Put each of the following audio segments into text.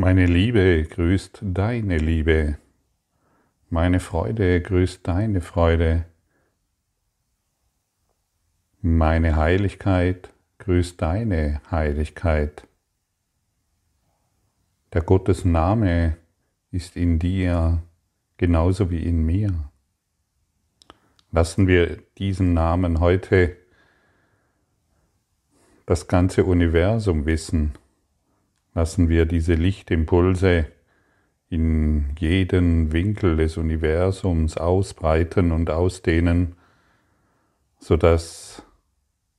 Meine Liebe grüßt deine Liebe. Meine Freude grüßt deine Freude. Meine Heiligkeit grüßt deine Heiligkeit. Der Gottes Name ist in dir genauso wie in mir. Lassen wir diesen Namen heute das ganze Universum wissen. Lassen wir diese Lichtimpulse in jeden Winkel des Universums ausbreiten und ausdehnen, sodass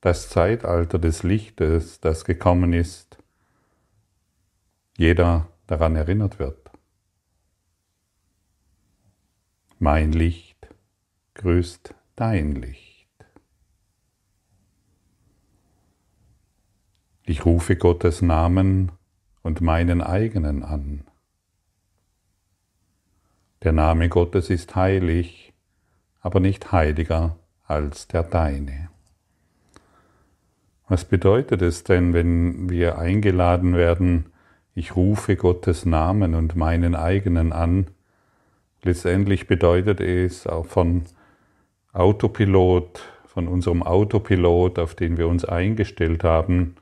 das Zeitalter des Lichtes, das gekommen ist, jeder daran erinnert wird. Mein Licht grüßt dein Licht. Ich rufe Gottes Namen und meinen eigenen an. Der Name Gottes ist heilig, aber nicht heiliger als der deine. Was bedeutet es denn, wenn wir eingeladen werden, ich rufe Gottes Namen und meinen eigenen an? Letztendlich bedeutet es auch von Autopilot, von unserem Autopilot, auf den wir uns eingestellt haben,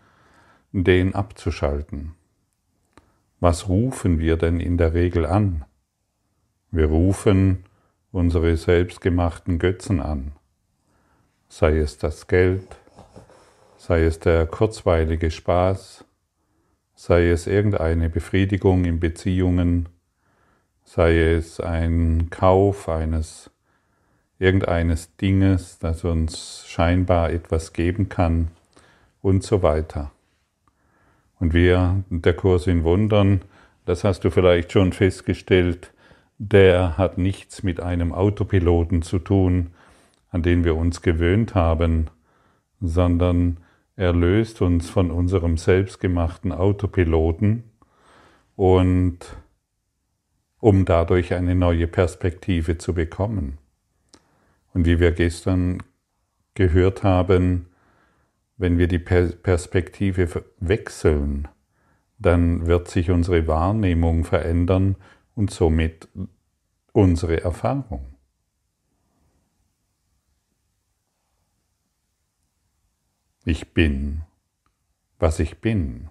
den abzuschalten. Was rufen wir denn in der Regel an? Wir rufen unsere selbstgemachten Götzen an, sei es das Geld, sei es der kurzweilige Spaß, sei es irgendeine Befriedigung in Beziehungen, sei es ein Kauf eines irgendeines Dinges, das uns scheinbar etwas geben kann und so weiter. Und wir, der Kurs in Wundern, das hast du vielleicht schon festgestellt, der hat nichts mit einem Autopiloten zu tun, an den wir uns gewöhnt haben, sondern er löst uns von unserem selbstgemachten Autopiloten und um dadurch eine neue Perspektive zu bekommen. Und wie wir gestern gehört haben, wenn wir die Perspektive wechseln, dann wird sich unsere Wahrnehmung verändern und somit unsere Erfahrung. Ich bin, was ich bin,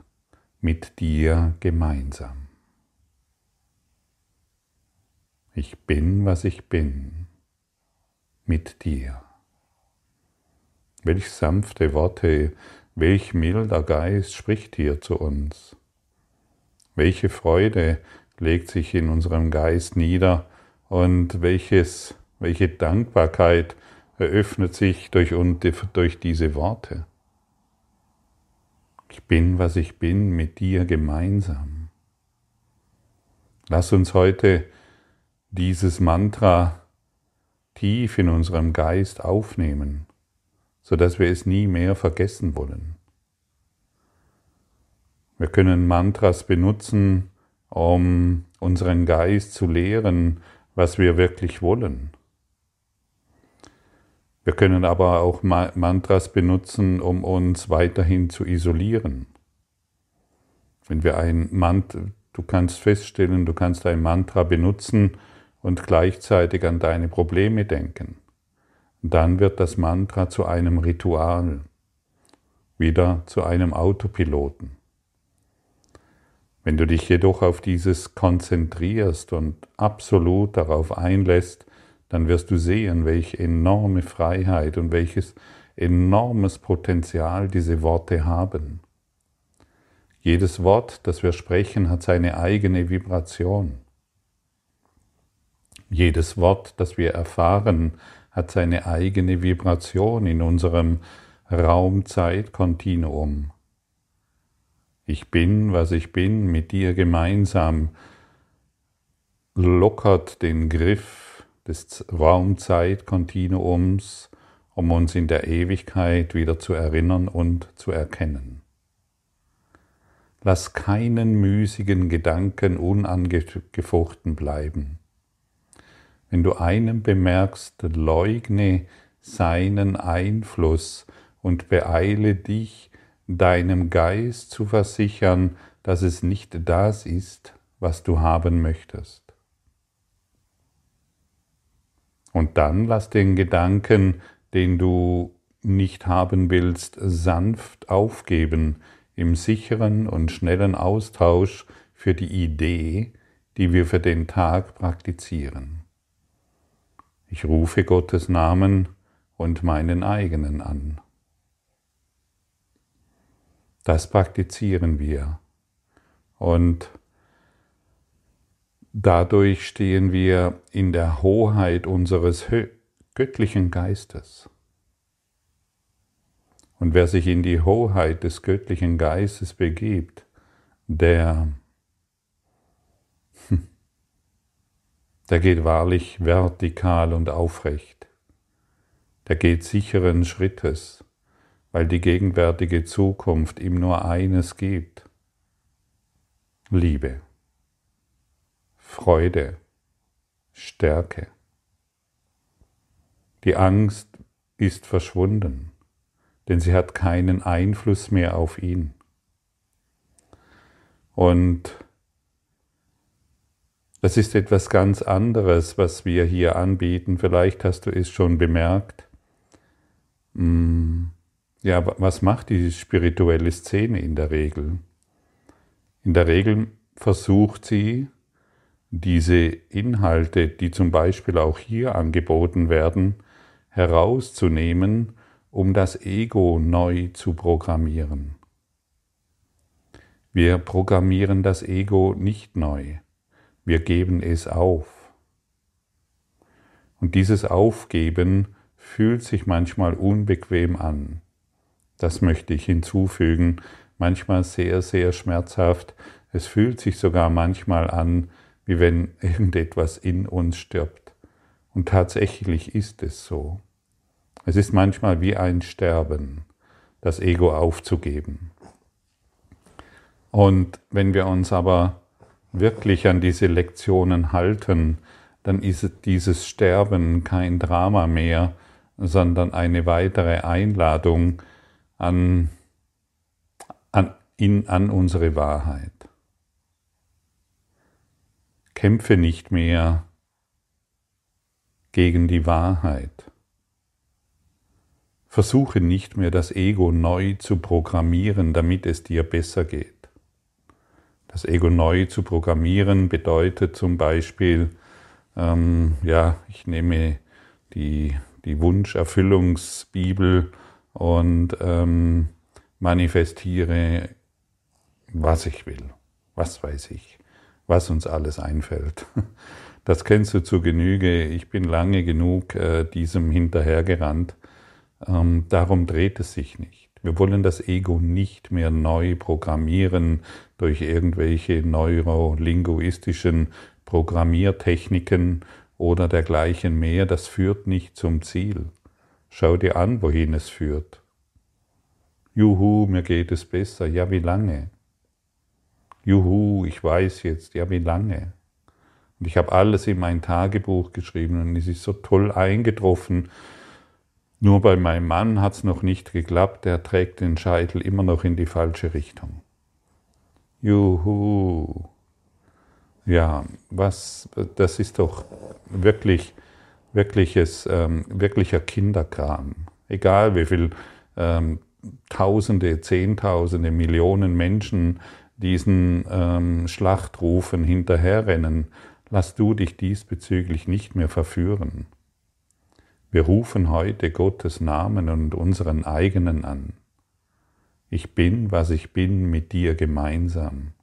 mit dir gemeinsam. Ich bin, was ich bin, mit dir. Welch sanfte Worte, welch milder Geist spricht hier zu uns. Welche Freude legt sich in unserem Geist nieder und welches, welche Dankbarkeit eröffnet sich durch, durch diese Worte. Ich bin, was ich bin, mit dir gemeinsam. Lass uns heute dieses Mantra tief in unserem Geist aufnehmen sodass wir es nie mehr vergessen wollen. Wir können Mantras benutzen, um unseren Geist zu lehren, was wir wirklich wollen. Wir können aber auch Mantras benutzen, um uns weiterhin zu isolieren. Wenn wir ein Mantra, du kannst feststellen, du kannst ein Mantra benutzen und gleichzeitig an deine Probleme denken dann wird das Mantra zu einem Ritual, wieder zu einem Autopiloten. Wenn du dich jedoch auf dieses konzentrierst und absolut darauf einlässt, dann wirst du sehen, welche enorme Freiheit und welches enormes Potenzial diese Worte haben. Jedes Wort, das wir sprechen, hat seine eigene Vibration. Jedes Wort, das wir erfahren, hat seine eigene Vibration in unserem Raum-Zeit-Kontinuum. Ich bin, was ich bin, mit dir gemeinsam lockert den Griff des Raum-Zeit-Kontinuums, um uns in der Ewigkeit wieder zu erinnern und zu erkennen. Lass keinen müßigen Gedanken unangefochten bleiben. Wenn du einen bemerkst, leugne seinen Einfluss und beeile dich, deinem Geist zu versichern, dass es nicht das ist, was du haben möchtest. Und dann lass den Gedanken, den du nicht haben willst, sanft aufgeben im sicheren und schnellen Austausch für die Idee, die wir für den Tag praktizieren. Ich rufe Gottes Namen und meinen eigenen an. Das praktizieren wir. Und dadurch stehen wir in der Hoheit unseres göttlichen Geistes. Und wer sich in die Hoheit des göttlichen Geistes begibt, der, der geht wahrlich vertikal und aufrecht. Der geht sicheren Schrittes, weil die gegenwärtige Zukunft ihm nur eines gibt. Liebe, Freude, Stärke. Die Angst ist verschwunden denn sie hat keinen Einfluss mehr auf ihn. Und das ist etwas ganz anderes, was wir hier anbieten. Vielleicht hast du es schon bemerkt. Hm, ja, was macht die spirituelle Szene in der Regel? In der Regel versucht sie, diese Inhalte, die zum Beispiel auch hier angeboten werden, herauszunehmen um das Ego neu zu programmieren. Wir programmieren das Ego nicht neu, wir geben es auf. Und dieses Aufgeben fühlt sich manchmal unbequem an. Das möchte ich hinzufügen, manchmal sehr, sehr schmerzhaft. Es fühlt sich sogar manchmal an, wie wenn irgendetwas in uns stirbt. Und tatsächlich ist es so. Es ist manchmal wie ein Sterben, das Ego aufzugeben. Und wenn wir uns aber wirklich an diese Lektionen halten, dann ist dieses Sterben kein Drama mehr, sondern eine weitere Einladung an, an, in, an unsere Wahrheit. Kämpfe nicht mehr gegen die Wahrheit. Versuche nicht mehr das Ego neu zu programmieren, damit es dir besser geht. Das Ego neu zu programmieren bedeutet zum Beispiel, ähm, ja, ich nehme die, die Wunscherfüllungsbibel und ähm, manifestiere, was ich will, was weiß ich, was uns alles einfällt. Das kennst du zu Genüge. Ich bin lange genug äh, diesem hinterhergerannt ähm, darum dreht es sich nicht. Wir wollen das Ego nicht mehr neu programmieren durch irgendwelche neurolinguistischen Programmiertechniken oder dergleichen mehr. Das führt nicht zum Ziel. Schau dir an, wohin es führt. Juhu, mir geht es besser. Ja, wie lange? Juhu, ich weiß jetzt. Ja, wie lange? Und ich habe alles in mein Tagebuch geschrieben und es ist so toll eingetroffen, nur bei meinem Mann hat es noch nicht geklappt, er trägt den Scheitel immer noch in die falsche Richtung. Juhu. Ja, was, das ist doch wirklich, wirkliches, ähm, wirklicher Kinderkram. Egal wie viel ähm, Tausende, Zehntausende, Millionen Menschen diesen ähm, Schlachtrufen hinterherrennen, lass du dich diesbezüglich nicht mehr verführen. Wir rufen heute Gottes Namen und unseren eigenen an. Ich bin, was ich bin, mit dir gemeinsam.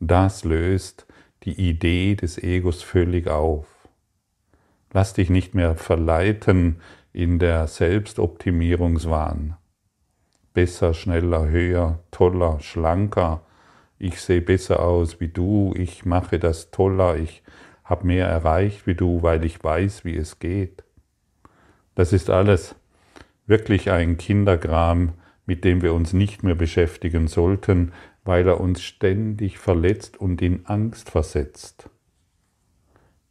Das löst die Idee des Egos völlig auf. Lass dich nicht mehr verleiten in der Selbstoptimierungswahn. Besser, schneller, höher, toller, schlanker. Ich sehe besser aus wie du, ich mache das toller, ich habe mehr erreicht wie du, weil ich weiß, wie es geht. Das ist alles wirklich ein Kindergram, mit dem wir uns nicht mehr beschäftigen sollten, weil er uns ständig verletzt und in Angst versetzt.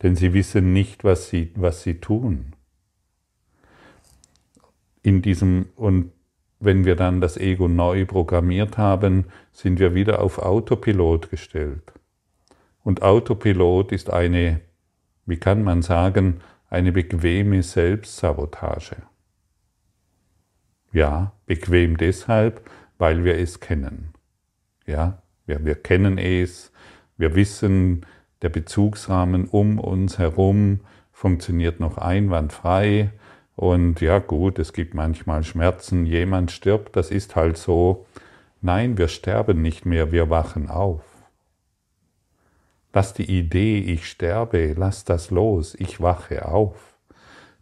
Denn sie wissen nicht, was sie, was sie tun. In diesem, und wenn wir dann das Ego neu programmiert haben, sind wir wieder auf Autopilot gestellt. Und Autopilot ist eine, wie kann man sagen, eine bequeme Selbstsabotage. Ja, bequem deshalb, weil wir es kennen. Ja, wir, wir kennen es, wir wissen, der Bezugsrahmen um uns herum funktioniert noch einwandfrei. Und ja gut, es gibt manchmal Schmerzen, jemand stirbt, das ist halt so. Nein, wir sterben nicht mehr, wir wachen auf. Lass die Idee, ich sterbe, lass das los, ich wache auf.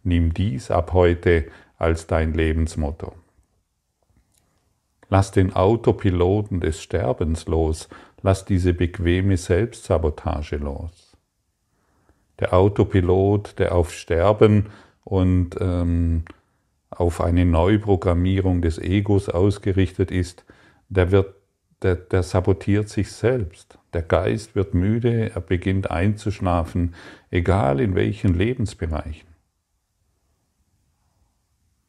Nimm dies ab heute als dein Lebensmotto. Lass den Autopiloten des Sterbens los, lass diese bequeme Selbstsabotage los. Der Autopilot, der auf Sterben und ähm, auf eine Neuprogrammierung des Egos ausgerichtet ist, der wird der, der sabotiert sich selbst. Der Geist wird müde, er beginnt einzuschlafen, egal in welchen Lebensbereichen.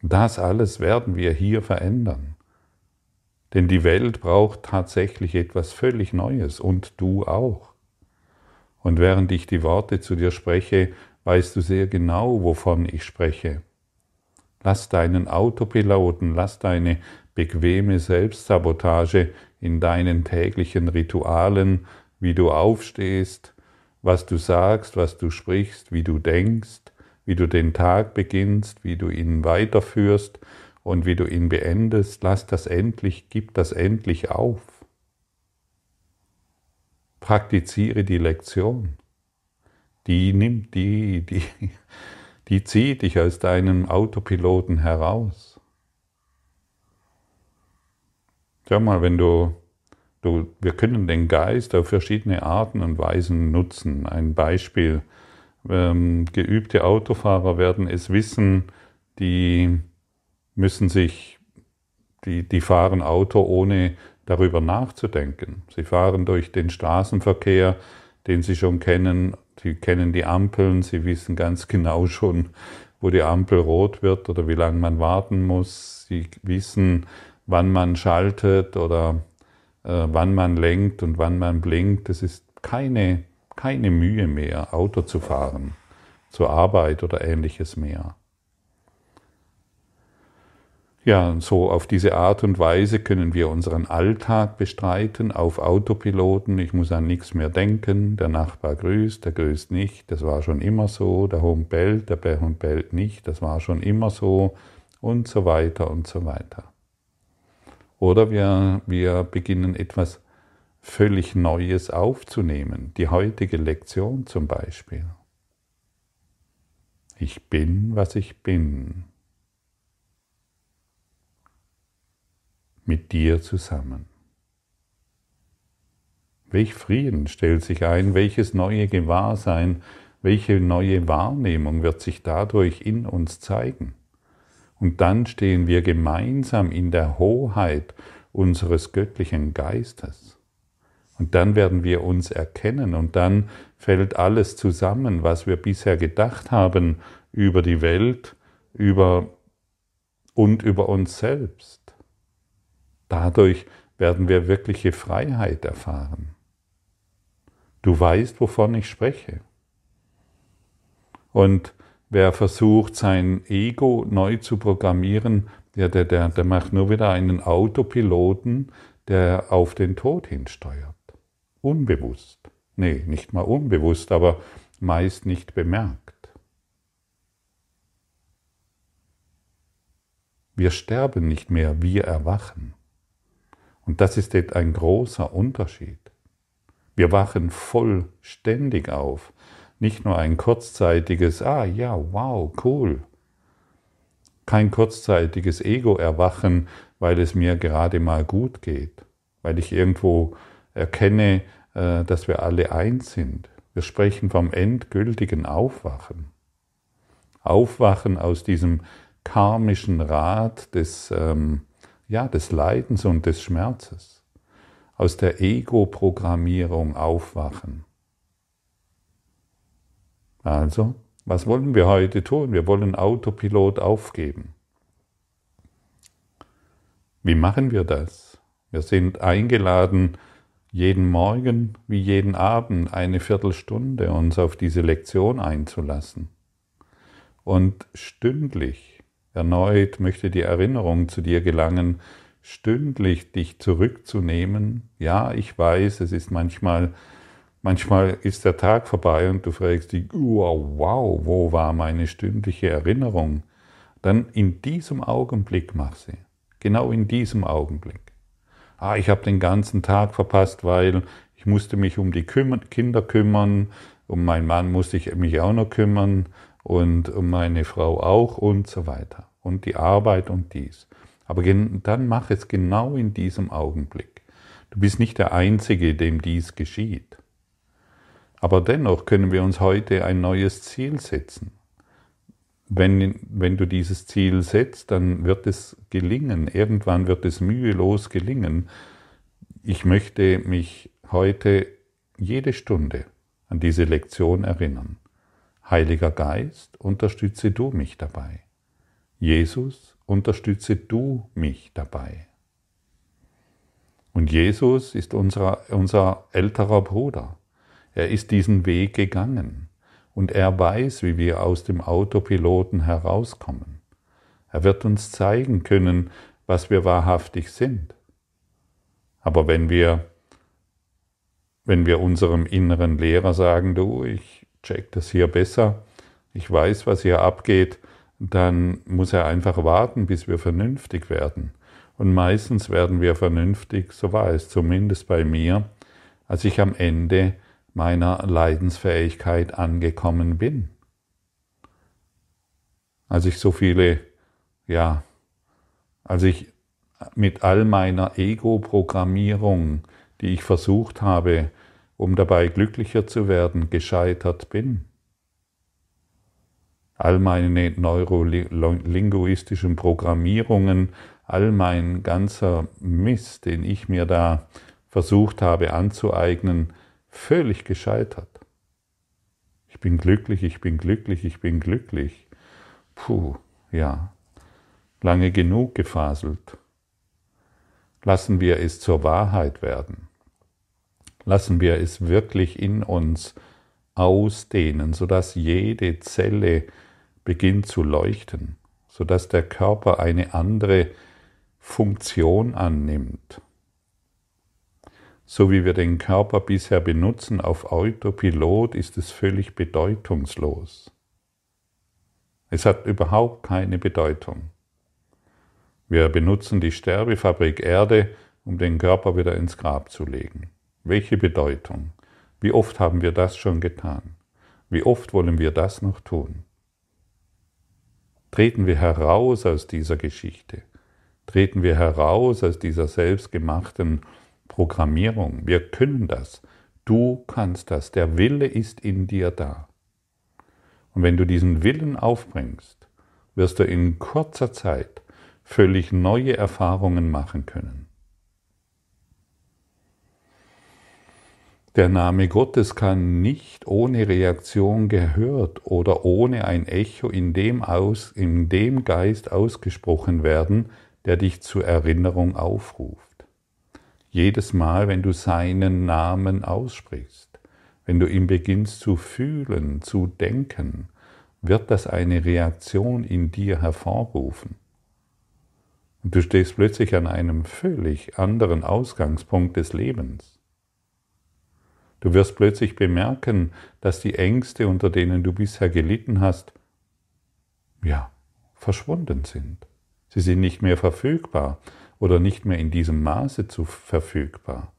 Das alles werden wir hier verändern. Denn die Welt braucht tatsächlich etwas völlig Neues und du auch. Und während ich die Worte zu dir spreche, weißt du sehr genau, wovon ich spreche. Lass deinen Autopiloten, lass deine bequeme Selbstsabotage in deinen täglichen Ritualen, wie du aufstehst, was du sagst, was du sprichst, wie du denkst, wie du den Tag beginnst, wie du ihn weiterführst und wie du ihn beendest. Lass das endlich, gib das endlich auf. Praktiziere die Lektion. Die nimmt, die, die, die zieht dich aus deinem Autopiloten heraus. Schau mal, wenn du, du, wir können den Geist auf verschiedene Arten und Weisen nutzen. Ein Beispiel, ähm, geübte Autofahrer werden es wissen, die müssen sich, die, die fahren Auto ohne darüber nachzudenken. Sie fahren durch den Straßenverkehr, den sie schon kennen, sie kennen die Ampeln, sie wissen ganz genau schon, wo die Ampel rot wird oder wie lange man warten muss. Sie wissen, wann man schaltet oder äh, wann man lenkt und wann man blinkt. Es ist keine, keine Mühe mehr, Auto zu fahren, zur Arbeit oder ähnliches mehr. Ja, so auf diese Art und Weise können wir unseren Alltag bestreiten auf Autopiloten. Ich muss an nichts mehr denken. Der Nachbar grüßt, der grüßt nicht. Das war schon immer so. Der Hund bellt, der Hund bellt nicht. Das war schon immer so. Und so weiter und so weiter. Oder wir, wir beginnen etwas völlig Neues aufzunehmen. Die heutige Lektion zum Beispiel. Ich bin, was ich bin. Mit dir zusammen. Welch Frieden stellt sich ein, welches neue Gewahrsein, welche neue Wahrnehmung wird sich dadurch in uns zeigen. Und dann stehen wir gemeinsam in der Hoheit unseres göttlichen Geistes. Und dann werden wir uns erkennen und dann fällt alles zusammen, was wir bisher gedacht haben über die Welt über und über uns selbst. Dadurch werden wir wirkliche Freiheit erfahren. Du weißt, wovon ich spreche. Und Wer versucht, sein Ego neu zu programmieren, der, der, der, der macht nur wieder einen Autopiloten, der auf den Tod hinsteuert. Unbewusst. Nee, nicht mal unbewusst, aber meist nicht bemerkt. Wir sterben nicht mehr, wir erwachen. Und das ist ein großer Unterschied. Wir wachen vollständig auf. Nicht nur ein kurzzeitiges, ah ja, wow, cool. Kein kurzzeitiges Ego-Erwachen, weil es mir gerade mal gut geht, weil ich irgendwo erkenne, äh, dass wir alle eins sind. Wir sprechen vom endgültigen Aufwachen. Aufwachen aus diesem karmischen Rad des, ähm, ja, des Leidens und des Schmerzes. Aus der Ego-Programmierung aufwachen. Also, was wollen wir heute tun? Wir wollen Autopilot aufgeben. Wie machen wir das? Wir sind eingeladen, jeden Morgen wie jeden Abend eine Viertelstunde uns auf diese Lektion einzulassen. Und stündlich erneut möchte die Erinnerung zu dir gelangen, stündlich dich zurückzunehmen. Ja, ich weiß, es ist manchmal, manchmal ist der Tag vorbei und du fragst dich, wow, wow, wo war meine stündliche Erinnerung? Dann in diesem Augenblick mach sie. Genau in diesem Augenblick. Ah, ich habe den ganzen Tag verpasst, weil ich musste mich um die Kinder kümmern, um meinen Mann musste ich mich auch noch kümmern und um meine Frau auch und so weiter. Und die Arbeit und dies. Aber dann mach es genau in diesem Augenblick. Du bist nicht der Einzige, dem dies geschieht. Aber dennoch können wir uns heute ein neues Ziel setzen. Wenn, wenn du dieses Ziel setzt, dann wird es gelingen. Irgendwann wird es mühelos gelingen. Ich möchte mich heute jede Stunde an diese Lektion erinnern. Heiliger Geist, unterstütze du mich dabei. Jesus, unterstütze du mich dabei. Und Jesus ist unser, unser älterer Bruder. Er ist diesen Weg gegangen und er weiß, wie wir aus dem Autopiloten herauskommen. Er wird uns zeigen können, was wir wahrhaftig sind. Aber wenn wir, wenn wir unserem inneren Lehrer sagen, du, ich check das hier besser, ich weiß, was hier abgeht, dann muss er einfach warten, bis wir vernünftig werden. Und meistens werden wir vernünftig, so war es zumindest bei mir, als ich am Ende meiner Leidensfähigkeit angekommen bin. Als ich so viele, ja, als ich mit all meiner Ego-Programmierung, die ich versucht habe, um dabei glücklicher zu werden, gescheitert bin. All meine neurolinguistischen Programmierungen, all mein ganzer Mist, den ich mir da versucht habe anzueignen, völlig gescheitert. Ich bin glücklich, ich bin glücklich, ich bin glücklich. Puh, ja, lange genug gefaselt. Lassen wir es zur Wahrheit werden. Lassen wir es wirklich in uns ausdehnen, sodass jede Zelle beginnt zu leuchten, sodass der Körper eine andere Funktion annimmt. So wie wir den Körper bisher benutzen auf Autopilot, ist es völlig bedeutungslos. Es hat überhaupt keine Bedeutung. Wir benutzen die Sterbefabrik Erde, um den Körper wieder ins Grab zu legen. Welche Bedeutung? Wie oft haben wir das schon getan? Wie oft wollen wir das noch tun? Treten wir heraus aus dieser Geschichte. Treten wir heraus aus dieser selbstgemachten Programmierung. Wir können das. Du kannst das. Der Wille ist in dir da. Und wenn du diesen Willen aufbringst, wirst du in kurzer Zeit völlig neue Erfahrungen machen können. Der Name Gottes kann nicht ohne Reaktion gehört oder ohne ein Echo in dem, aus, in dem Geist ausgesprochen werden, der dich zur Erinnerung aufruft. Jedes Mal, wenn du seinen Namen aussprichst, wenn du ihn beginnst zu fühlen, zu denken, wird das eine Reaktion in dir hervorrufen. Und du stehst plötzlich an einem völlig anderen Ausgangspunkt des Lebens. Du wirst plötzlich bemerken, dass die Ängste, unter denen du bisher gelitten hast, ja, verschwunden sind. Sie sind nicht mehr verfügbar oder nicht mehr in diesem Maße zu verfügbar.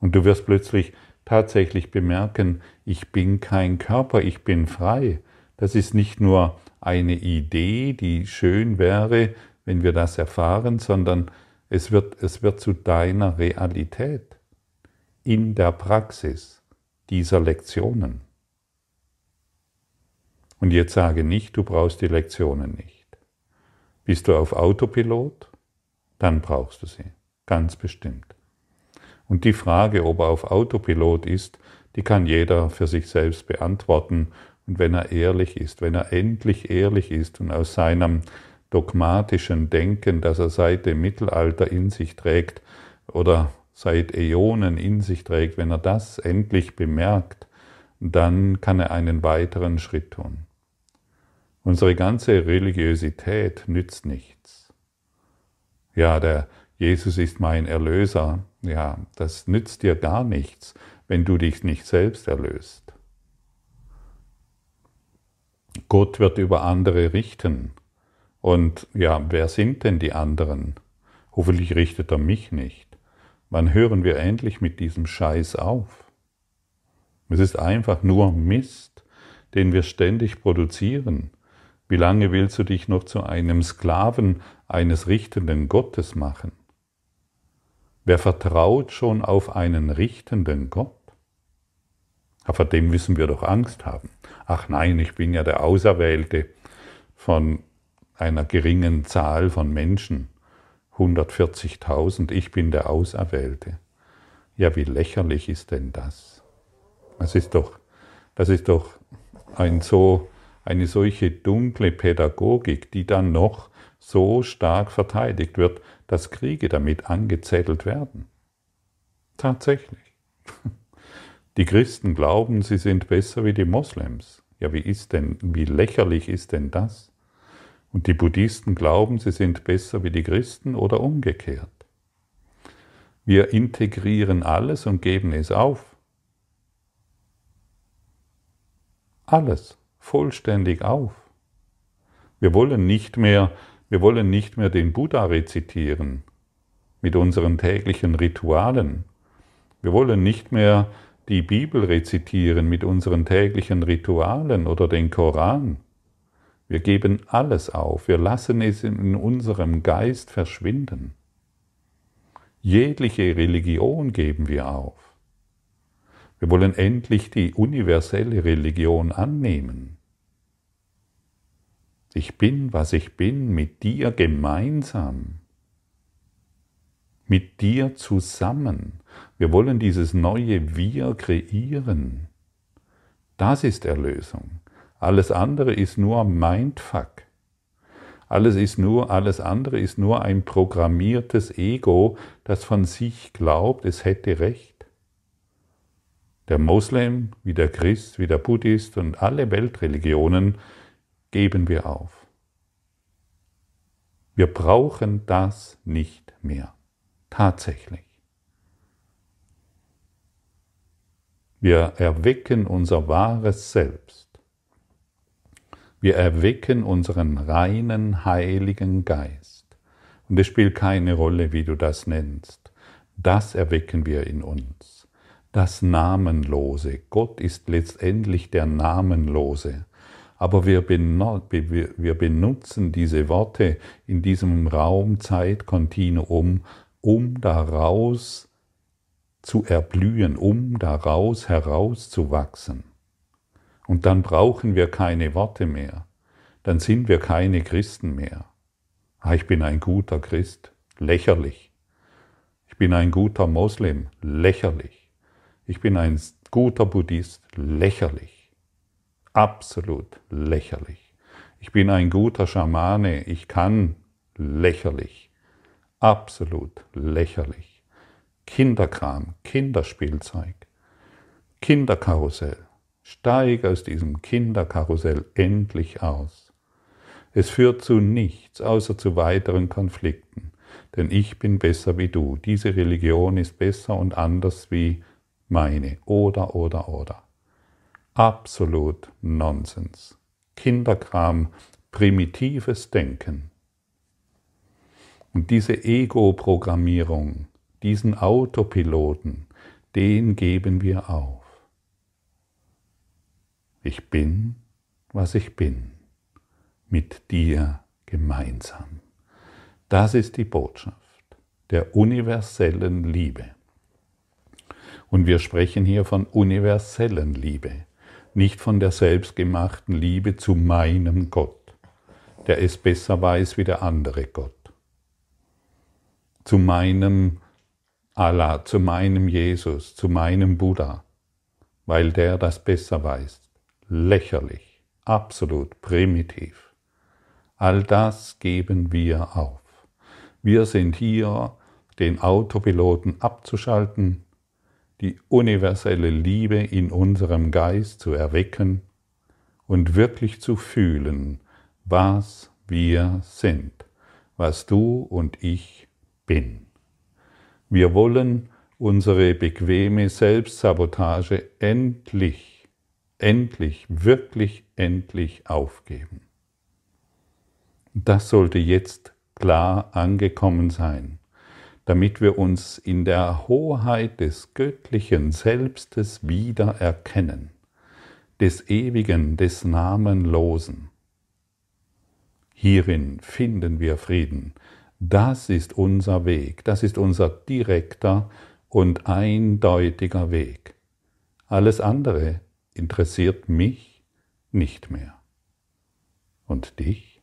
Und du wirst plötzlich tatsächlich bemerken, ich bin kein Körper, ich bin frei. Das ist nicht nur eine Idee, die schön wäre, wenn wir das erfahren, sondern es wird, es wird zu deiner Realität in der Praxis dieser Lektionen. Und jetzt sage nicht, du brauchst die Lektionen nicht. Bist du auf Autopilot? Dann brauchst du sie. Ganz bestimmt. Und die Frage, ob er auf Autopilot ist, die kann jeder für sich selbst beantworten. Und wenn er ehrlich ist, wenn er endlich ehrlich ist und aus seinem dogmatischen Denken, das er seit dem Mittelalter in sich trägt oder seit Äonen in sich trägt, wenn er das endlich bemerkt, dann kann er einen weiteren Schritt tun. Unsere ganze Religiosität nützt nichts. Ja, der Jesus ist mein Erlöser. Ja, das nützt dir gar nichts, wenn du dich nicht selbst erlöst. Gott wird über andere richten. Und ja, wer sind denn die anderen? Hoffentlich richtet er mich nicht. Wann hören wir endlich mit diesem Scheiß auf? Es ist einfach nur Mist, den wir ständig produzieren. Wie lange willst du dich noch zu einem Sklaven eines richtenden Gottes machen? Wer vertraut schon auf einen richtenden Gott? vor dem müssen wir doch Angst haben. Ach nein, ich bin ja der Auserwählte von einer geringen Zahl von Menschen. 140.000, ich bin der Auserwählte. Ja, wie lächerlich ist denn das? Das ist doch, das ist doch ein so, eine solche dunkle Pädagogik, die dann noch so stark verteidigt wird, dass Kriege damit angezettelt werden. Tatsächlich. Die Christen glauben, sie sind besser wie die Moslems. Ja, wie ist denn, wie lächerlich ist denn das? Und die Buddhisten glauben, sie sind besser wie die Christen oder umgekehrt. Wir integrieren alles und geben es auf. Alles vollständig auf. Wir wollen nicht mehr wir wollen nicht mehr den Buddha rezitieren mit unseren täglichen Ritualen. Wir wollen nicht mehr die Bibel rezitieren mit unseren täglichen Ritualen oder den Koran. Wir geben alles auf, wir lassen es in unserem Geist verschwinden. Jegliche Religion geben wir auf. Wir wollen endlich die universelle Religion annehmen. Ich bin, was ich bin, mit dir gemeinsam, mit dir zusammen. Wir wollen dieses neue Wir kreieren. Das ist Erlösung. Alles andere ist nur Mindfuck. Alles ist nur, alles andere ist nur ein programmiertes Ego, das von sich glaubt, es hätte Recht. Der Moslem, wie der Christ, wie der Buddhist und alle Weltreligionen geben wir auf. Wir brauchen das nicht mehr. Tatsächlich. Wir erwecken unser wahres Selbst. Wir erwecken unseren reinen, heiligen Geist. Und es spielt keine Rolle, wie du das nennst. Das erwecken wir in uns. Das Namenlose. Gott ist letztendlich der Namenlose aber wir, benutzen diese Worte in diesem Raum-Zeit-Kontinuum, um daraus zu erblühen, um daraus herauszuwachsen. Und dann brauchen wir keine Worte mehr, dann sind wir keine Christen mehr. Ah, ich bin ein guter Christ, lächerlich. Ich bin ein guter Moslem, lächerlich. Ich bin ein guter Buddhist, lächerlich absolut lächerlich. Ich bin ein guter Schamane, ich kann lächerlich, absolut lächerlich. Kinderkram, Kinderspielzeug, Kinderkarussell. Steig aus diesem Kinderkarussell endlich aus. Es führt zu nichts außer zu weiteren Konflikten, denn ich bin besser wie du. Diese Religion ist besser und anders wie meine. Oder, oder, oder absolut Nonsens. Kinderkram, primitives Denken. Und diese Ego-Programmierung, diesen Autopiloten, den geben wir auf. Ich bin, was ich bin, mit dir gemeinsam. Das ist die Botschaft der universellen Liebe. Und wir sprechen hier von universellen Liebe nicht von der selbstgemachten Liebe zu meinem Gott, der es besser weiß wie der andere Gott, zu meinem Allah, zu meinem Jesus, zu meinem Buddha, weil der das besser weiß. Lächerlich, absolut primitiv. All das geben wir auf. Wir sind hier, den Autopiloten abzuschalten, die universelle Liebe in unserem Geist zu erwecken und wirklich zu fühlen, was wir sind, was du und ich bin. Wir wollen unsere bequeme Selbstsabotage endlich, endlich, wirklich endlich aufgeben. Das sollte jetzt klar angekommen sein, damit wir uns in der Hoheit des göttlichen Selbstes wieder erkennen, des ewigen, des Namenlosen. Hierin finden wir Frieden. Das ist unser Weg, das ist unser direkter und eindeutiger Weg. Alles andere interessiert mich nicht mehr. Und dich?